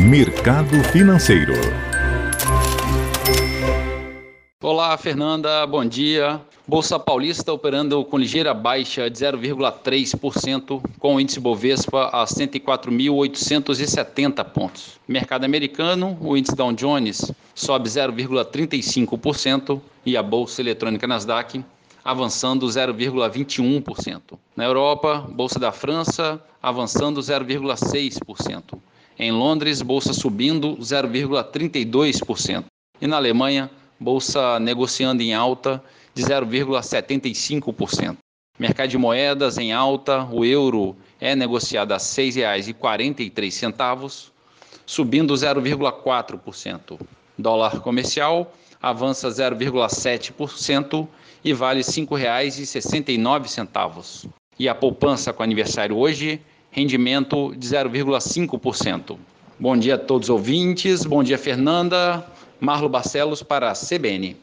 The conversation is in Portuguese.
Mercado Financeiro. Olá, Fernanda, bom dia. Bolsa Paulista operando com ligeira baixa de 0,3%, com o índice Bovespa a 104.870 pontos. Mercado americano, o índice Dow Jones sobe 0,35% e a bolsa eletrônica Nasdaq avançando 0,21%. Na Europa, bolsa da França avançando 0,6%. Em Londres, bolsa subindo 0,32%. E na Alemanha, bolsa negociando em alta de 0,75%. Mercado de moedas em alta, o euro é negociado a R$ 6,43, subindo 0,4%. Dólar comercial avança 0,7% e vale R$ 5,69. E a poupança com aniversário hoje, rendimento de 0,5%. Bom dia a todos os ouvintes, bom dia Fernanda, Marlo Barcelos para a CBN.